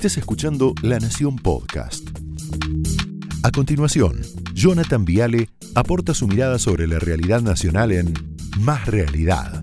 Estés escuchando La Nación Podcast. A continuación, Jonathan Viale aporta su mirada sobre la realidad nacional en Más Realidad.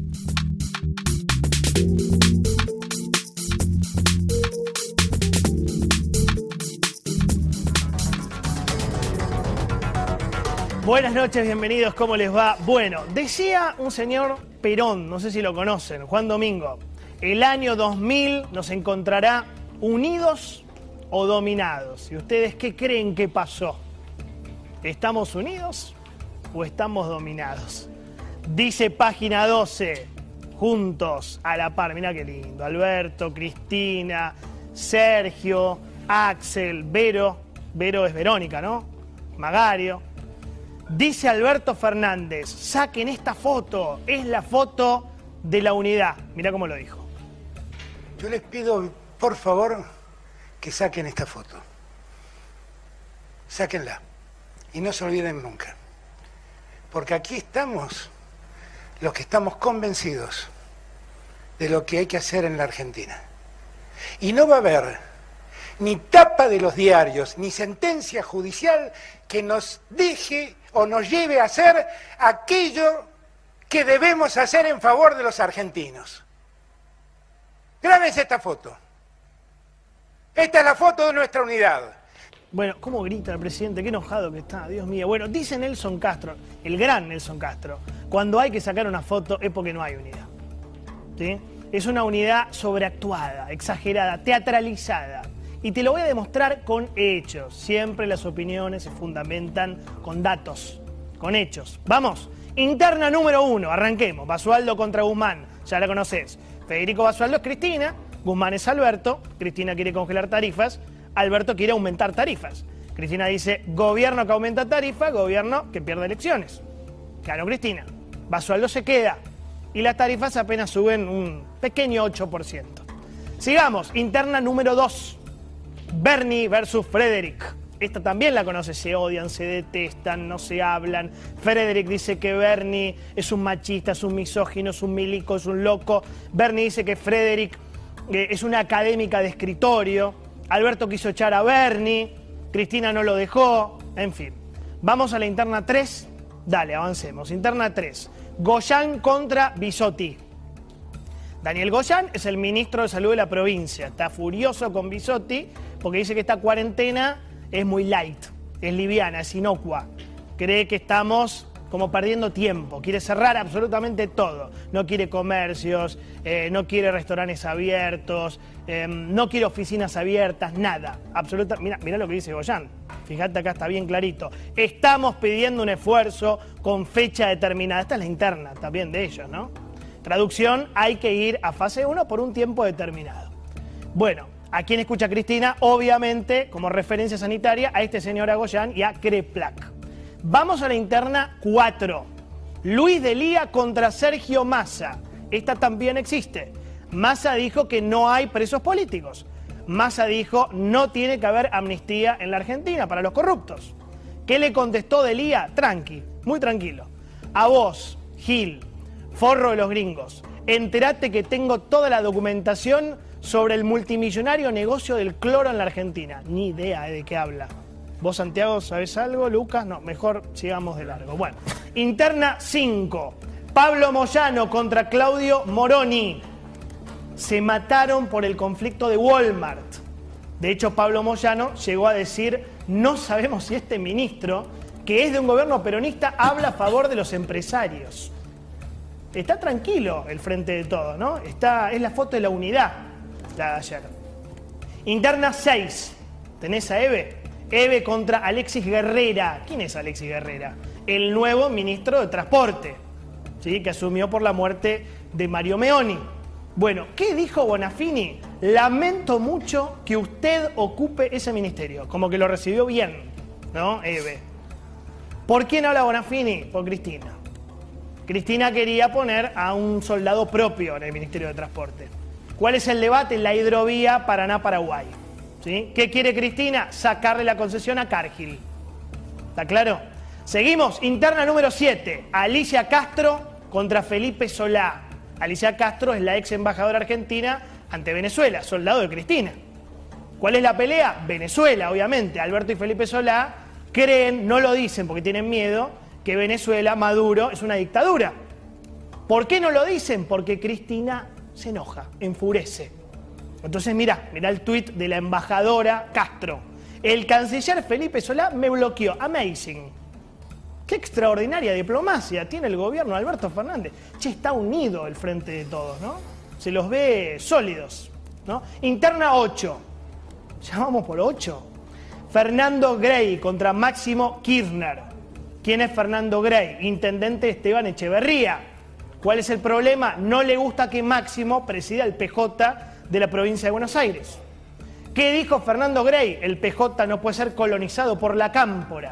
Buenas noches, bienvenidos, ¿cómo les va? Bueno, decía un señor Perón, no sé si lo conocen, Juan Domingo, el año 2000 nos encontrará unidos o dominados. ¿Y ustedes qué creen que pasó? ¿Estamos unidos o estamos dominados? Dice página 12, juntos a la par, mira qué lindo, Alberto, Cristina, Sergio, Axel, Vero, Vero es Verónica, ¿no? Magario. Dice Alberto Fernández, saquen esta foto, es la foto de la unidad. Mira cómo lo dijo. Yo les pido, por favor, que saquen esta foto. Sáquenla. Y no se olviden nunca. Porque aquí estamos los que estamos convencidos de lo que hay que hacer en la Argentina. Y no va a haber ni tapa de los diarios, ni sentencia judicial que nos deje o nos lleve a hacer aquello que debemos hacer en favor de los argentinos. Grábense esta foto. Esta es la foto de nuestra unidad. Bueno, ¿cómo grita el presidente? Qué enojado que está, Dios mío. Bueno, dice Nelson Castro, el gran Nelson Castro, cuando hay que sacar una foto es porque no hay unidad. ¿Sí? Es una unidad sobreactuada, exagerada, teatralizada. Y te lo voy a demostrar con hechos. Siempre las opiniones se fundamentan con datos, con hechos. Vamos, interna número uno, arranquemos. Basualdo contra Guzmán, ya la conoces. Federico Basualdo es Cristina, Guzmán es Alberto, Cristina quiere congelar tarifas, Alberto quiere aumentar tarifas. Cristina dice, gobierno que aumenta tarifas, gobierno que pierde elecciones. Claro, Cristina. Basualdo se queda y las tarifas apenas suben un pequeño 8%. Sigamos, interna número 2. Bernie versus Frederick. Esta también la conoce, se odian, se detestan, no se hablan. Frederick dice que Bernie es un machista, es un misógino, es un milico, es un loco. Bernie dice que Frederick es una académica de escritorio. Alberto quiso echar a Bernie, Cristina no lo dejó, en fin. Vamos a la interna 3. Dale, avancemos. Interna 3. Goyán contra Bisotti. Daniel Goyán es el ministro de Salud de la provincia. Está furioso con Bisotti porque dice que esta cuarentena es muy light, es liviana, es inocua. Cree que estamos como perdiendo tiempo, quiere cerrar absolutamente todo. No quiere comercios, eh, no quiere restaurantes abiertos, eh, no quiere oficinas abiertas, nada. Absoluta, mira, mira lo que dice Goyán. Fíjate acá está bien clarito. Estamos pidiendo un esfuerzo con fecha determinada. Esta es la interna también de ellos, ¿no? Traducción, hay que ir a fase 1 por un tiempo determinado. Bueno, a quien escucha Cristina, obviamente, como referencia sanitaria, a este señor Agoyán y a Creplac. Vamos a la interna 4. Luis Delía contra Sergio Massa. Esta también existe. Massa dijo que no hay presos políticos. Massa dijo no tiene que haber amnistía en la Argentina para los corruptos. ¿Qué le contestó Delía? Tranqui, muy tranquilo. A vos, Gil, forro de los gringos, enterate que tengo toda la documentación sobre el multimillonario negocio del cloro en la Argentina. Ni idea de qué habla. ¿Vos, Santiago, sabés algo? Lucas, no, mejor sigamos de largo. Bueno, interna 5. Pablo Moyano contra Claudio Moroni. Se mataron por el conflicto de Walmart. De hecho, Pablo Moyano llegó a decir, no sabemos si este ministro, que es de un gobierno peronista, habla a favor de los empresarios. Está tranquilo el frente de todo, ¿no? Está, es la foto de la unidad, la de ayer. Interna 6. ¿Tenés a Eve? Eve contra Alexis Guerrera. ¿Quién es Alexis Guerrera? El nuevo ministro de Transporte, ¿sí? que asumió por la muerte de Mario Meoni. Bueno, ¿qué dijo Bonafini? Lamento mucho que usted ocupe ese ministerio. Como que lo recibió bien, ¿no? Eve. ¿Por quién habla Bonafini? Por Cristina. Cristina quería poner a un soldado propio en el Ministerio de Transporte. ¿Cuál es el debate? La hidrovía Paraná-Paraguay. ¿Qué quiere Cristina? Sacarle la concesión a Cargill. ¿Está claro? Seguimos, interna número 7, Alicia Castro contra Felipe Solá. Alicia Castro es la ex embajadora argentina ante Venezuela, soldado de Cristina. ¿Cuál es la pelea? Venezuela, obviamente. Alberto y Felipe Solá creen, no lo dicen porque tienen miedo, que Venezuela, Maduro, es una dictadura. ¿Por qué no lo dicen? Porque Cristina se enoja, enfurece. Entonces, mira, mira el tuit de la embajadora Castro. El canciller Felipe Solá me bloqueó. Amazing. Qué extraordinaria diplomacia tiene el gobierno de Alberto Fernández. Che, está unido el frente de todos, ¿no? Se los ve sólidos, ¿no? Interna 8. Ya vamos por 8. Fernando Grey contra Máximo Kirchner. ¿Quién es Fernando Grey? Intendente Esteban Echeverría. ¿Cuál es el problema? No le gusta que Máximo presida el PJ de la provincia de Buenos Aires. ¿Qué dijo Fernando Grey? El PJ no puede ser colonizado por la cámpora.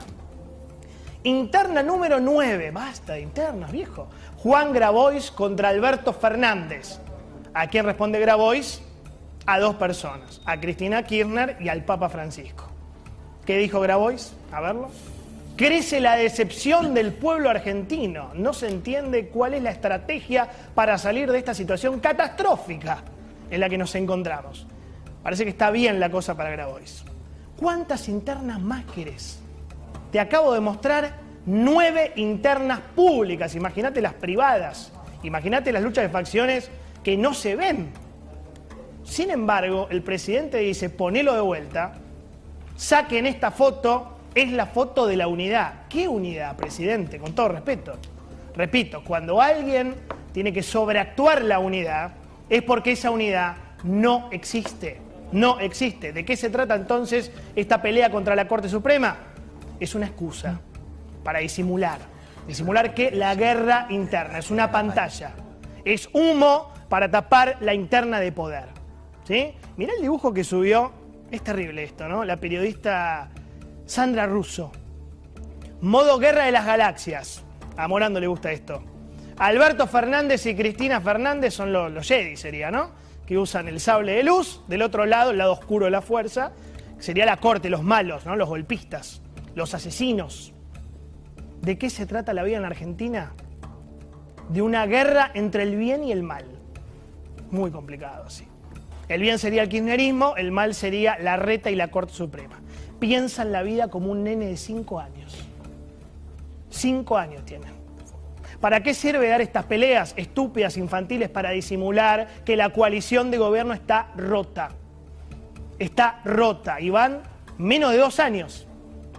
Interna número 9, basta de internas, viejo. Juan Grabois contra Alberto Fernández. ¿A quién responde Grabois? A dos personas, a Cristina Kirchner y al Papa Francisco. ¿Qué dijo Grabois? A verlo. Crece la decepción del pueblo argentino. No se entiende cuál es la estrategia para salir de esta situación catastrófica en la que nos encontramos. Parece que está bien la cosa para Grabois. ¿Cuántas internas más querés? Te acabo de mostrar nueve internas públicas. Imagínate las privadas. Imagínate las luchas de facciones que no se ven. Sin embargo, el presidente dice, ponelo de vuelta, saquen esta foto, es la foto de la unidad. ¿Qué unidad, presidente? Con todo respeto. Repito, cuando alguien tiene que sobreactuar la unidad, es porque esa unidad no existe. No existe. ¿De qué se trata entonces esta pelea contra la Corte Suprema? Es una excusa para disimular. Disimular que la guerra interna es una pantalla. Es humo para tapar la interna de poder. ¿Sí? Mirá el dibujo que subió. Es terrible esto, ¿no? La periodista Sandra Russo. Modo guerra de las galaxias. A Morando le gusta esto. Alberto Fernández y Cristina Fernández son los, Jedi, sería, ¿no? Que usan el sable de luz. Del otro lado, el lado oscuro de la fuerza, sería la corte, los malos, ¿no? Los golpistas, los asesinos. ¿De qué se trata la vida en Argentina? De una guerra entre el bien y el mal. Muy complicado, sí. El bien sería el kirchnerismo, el mal sería la reta y la Corte Suprema. Piensan la vida como un nene de cinco años. Cinco años tienen. ¿Para qué sirve dar estas peleas estúpidas, infantiles, para disimular que la coalición de gobierno está rota? Está rota y van menos de dos años,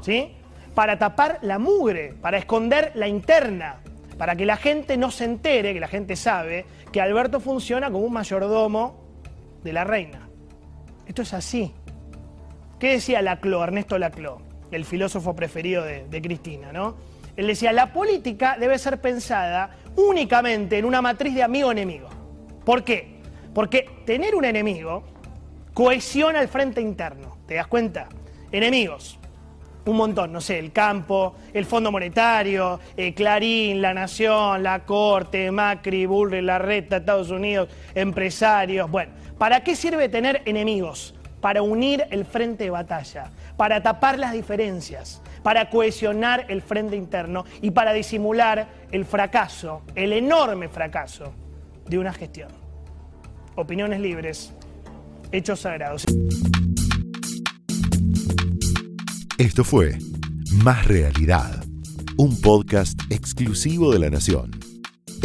¿sí? Para tapar la mugre, para esconder la interna, para que la gente no se entere, que la gente sabe, que Alberto funciona como un mayordomo de la reina. Esto es así. ¿Qué decía Laclau, Ernesto Laclau, el filósofo preferido de, de Cristina, ¿no? Él decía, la política debe ser pensada únicamente en una matriz de amigo-enemigo. ¿Por qué? Porque tener un enemigo cohesiona el frente interno. ¿Te das cuenta? Enemigos. Un montón, no sé, el campo, el Fondo Monetario, eh, Clarín, La Nación, La Corte, Macri, Bullrich, Larreta, Estados Unidos, empresarios. Bueno, ¿para qué sirve tener enemigos? Para unir el frente de batalla, para tapar las diferencias, para cohesionar el frente interno y para disimular el fracaso, el enorme fracaso de una gestión. Opiniones libres, hechos sagrados. Esto fue Más Realidad, un podcast exclusivo de La Nación.